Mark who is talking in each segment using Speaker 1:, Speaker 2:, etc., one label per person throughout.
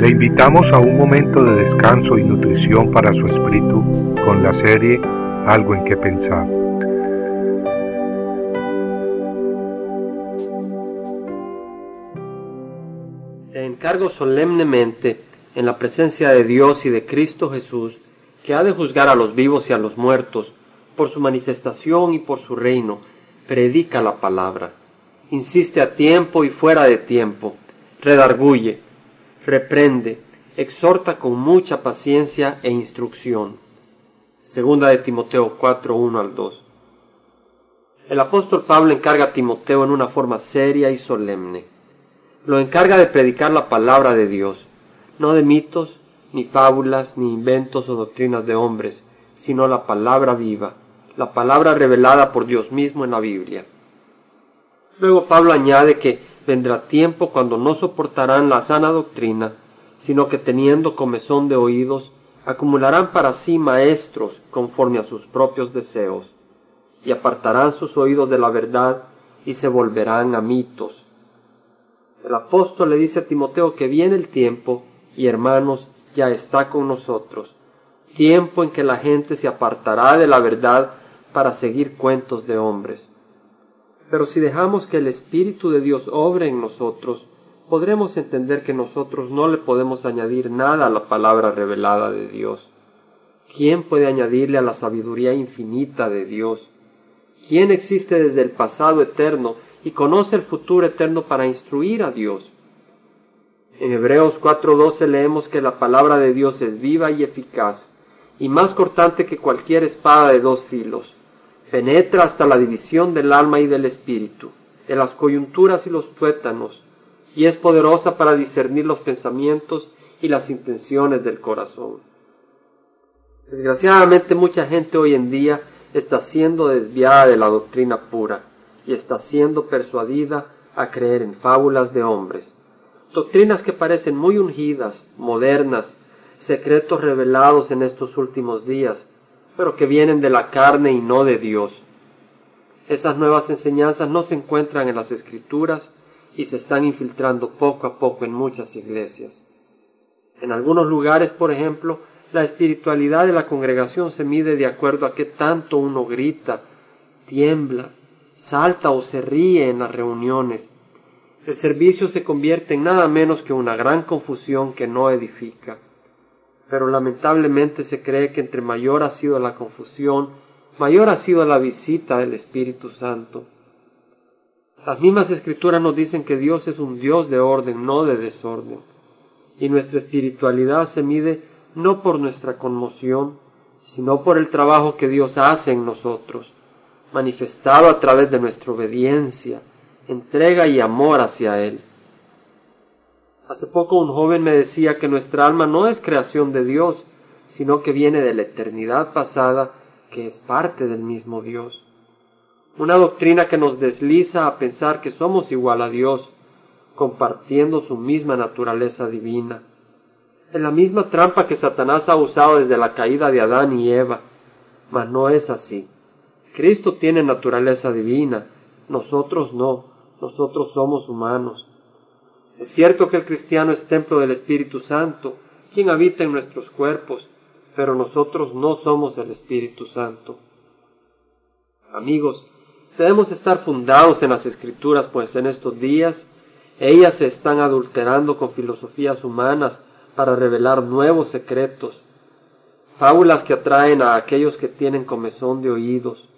Speaker 1: Le invitamos a un momento de descanso y nutrición para su espíritu con la serie Algo en que pensar.
Speaker 2: Te encargo solemnemente, en la presencia de Dios y de Cristo Jesús, que ha de juzgar a los vivos y a los muertos, por su manifestación y por su reino, predica la palabra. Insiste a tiempo y fuera de tiempo, redarguye, reprende, exhorta con mucha paciencia e instrucción. Segunda de Timoteo 4, 1 al 2. El apóstol Pablo encarga a Timoteo en una forma seria y solemne. Lo encarga de predicar la palabra de Dios, no de mitos, ni fábulas, ni inventos o doctrinas de hombres, sino la palabra viva, la palabra revelada por Dios mismo en la Biblia. Luego Pablo añade que vendrá tiempo cuando no soportarán la sana doctrina, sino que teniendo comezón de oídos, acumularán para sí maestros conforme a sus propios deseos, y apartarán sus oídos de la verdad y se volverán a mitos. El apóstol le dice a Timoteo que viene el tiempo, y hermanos, ya está con nosotros, tiempo en que la gente se apartará de la verdad para seguir cuentos de hombres. Pero si dejamos que el Espíritu de Dios obre en nosotros, podremos entender que nosotros no le podemos añadir nada a la palabra revelada de Dios. ¿Quién puede añadirle a la sabiduría infinita de Dios? ¿Quién existe desde el pasado eterno y conoce el futuro eterno para instruir a Dios? En Hebreos 4:12 leemos que la palabra de Dios es viva y eficaz, y más cortante que cualquier espada de dos filos penetra hasta la división del alma y del espíritu, de las coyunturas y los tuétanos, y es poderosa para discernir los pensamientos y las intenciones del corazón. Desgraciadamente mucha gente hoy en día está siendo desviada de la doctrina pura y está siendo persuadida a creer en fábulas de hombres, doctrinas que parecen muy ungidas, modernas, secretos revelados en estos últimos días, pero que vienen de la carne y no de Dios. Esas nuevas enseñanzas no se encuentran en las escrituras y se están infiltrando poco a poco en muchas iglesias. En algunos lugares, por ejemplo, la espiritualidad de la congregación se mide de acuerdo a qué tanto uno grita, tiembla, salta o se ríe en las reuniones. El servicio se convierte en nada menos que una gran confusión que no edifica pero lamentablemente se cree que entre mayor ha sido la confusión, mayor ha sido la visita del Espíritu Santo. Las mismas escrituras nos dicen que Dios es un Dios de orden, no de desorden, y nuestra espiritualidad se mide no por nuestra conmoción, sino por el trabajo que Dios hace en nosotros, manifestado a través de nuestra obediencia, entrega y amor hacia Él. Hace poco un joven me decía que nuestra alma no es creación de Dios, sino que viene de la eternidad pasada, que es parte del mismo Dios. Una doctrina que nos desliza a pensar que somos igual a Dios, compartiendo su misma naturaleza divina. En la misma trampa que Satanás ha usado desde la caída de Adán y Eva. Mas no es así. Cristo tiene naturaleza divina, nosotros no, nosotros somos humanos. Es cierto que el cristiano es templo del Espíritu Santo, quien habita en nuestros cuerpos, pero nosotros no somos el Espíritu Santo. Amigos, debemos estar fundados en las Escrituras, pues en estos días ellas se están adulterando con filosofías humanas para revelar nuevos secretos, fábulas que atraen a aquellos que tienen comezón de oídos.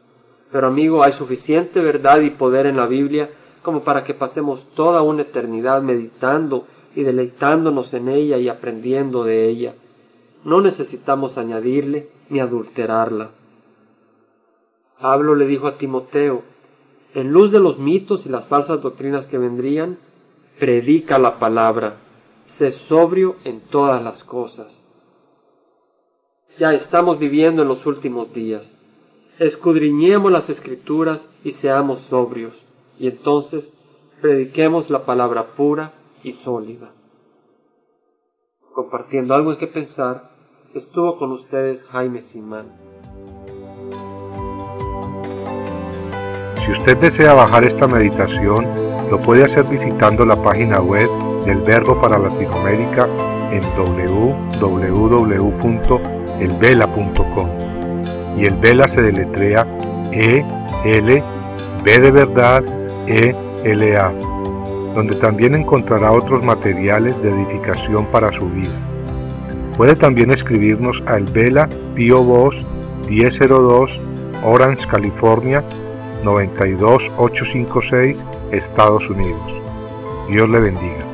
Speaker 2: Pero amigo, hay suficiente verdad y poder en la Biblia como para que pasemos toda una eternidad meditando y deleitándonos en ella y aprendiendo de ella. No necesitamos añadirle ni adulterarla. Pablo le dijo a Timoteo, en luz de los mitos y las falsas doctrinas que vendrían, predica la palabra, sé sobrio en todas las cosas. Ya estamos viviendo en los últimos días. Escudriñemos las escrituras y seamos sobrios y entonces prediquemos la palabra pura y sólida. Compartiendo algo en que pensar, estuvo con ustedes Jaime Simán.
Speaker 1: Si usted desea bajar esta meditación, lo puede hacer visitando la página web del Verbo para Latinoamérica en www.elvela.com y el Vela se deletrea E L B de verdad E L A, donde también encontrará otros materiales de edificación para su vida. Puede también escribirnos a El Vela Pio Box 1002 Orange, California 92856, Estados Unidos. Dios le bendiga.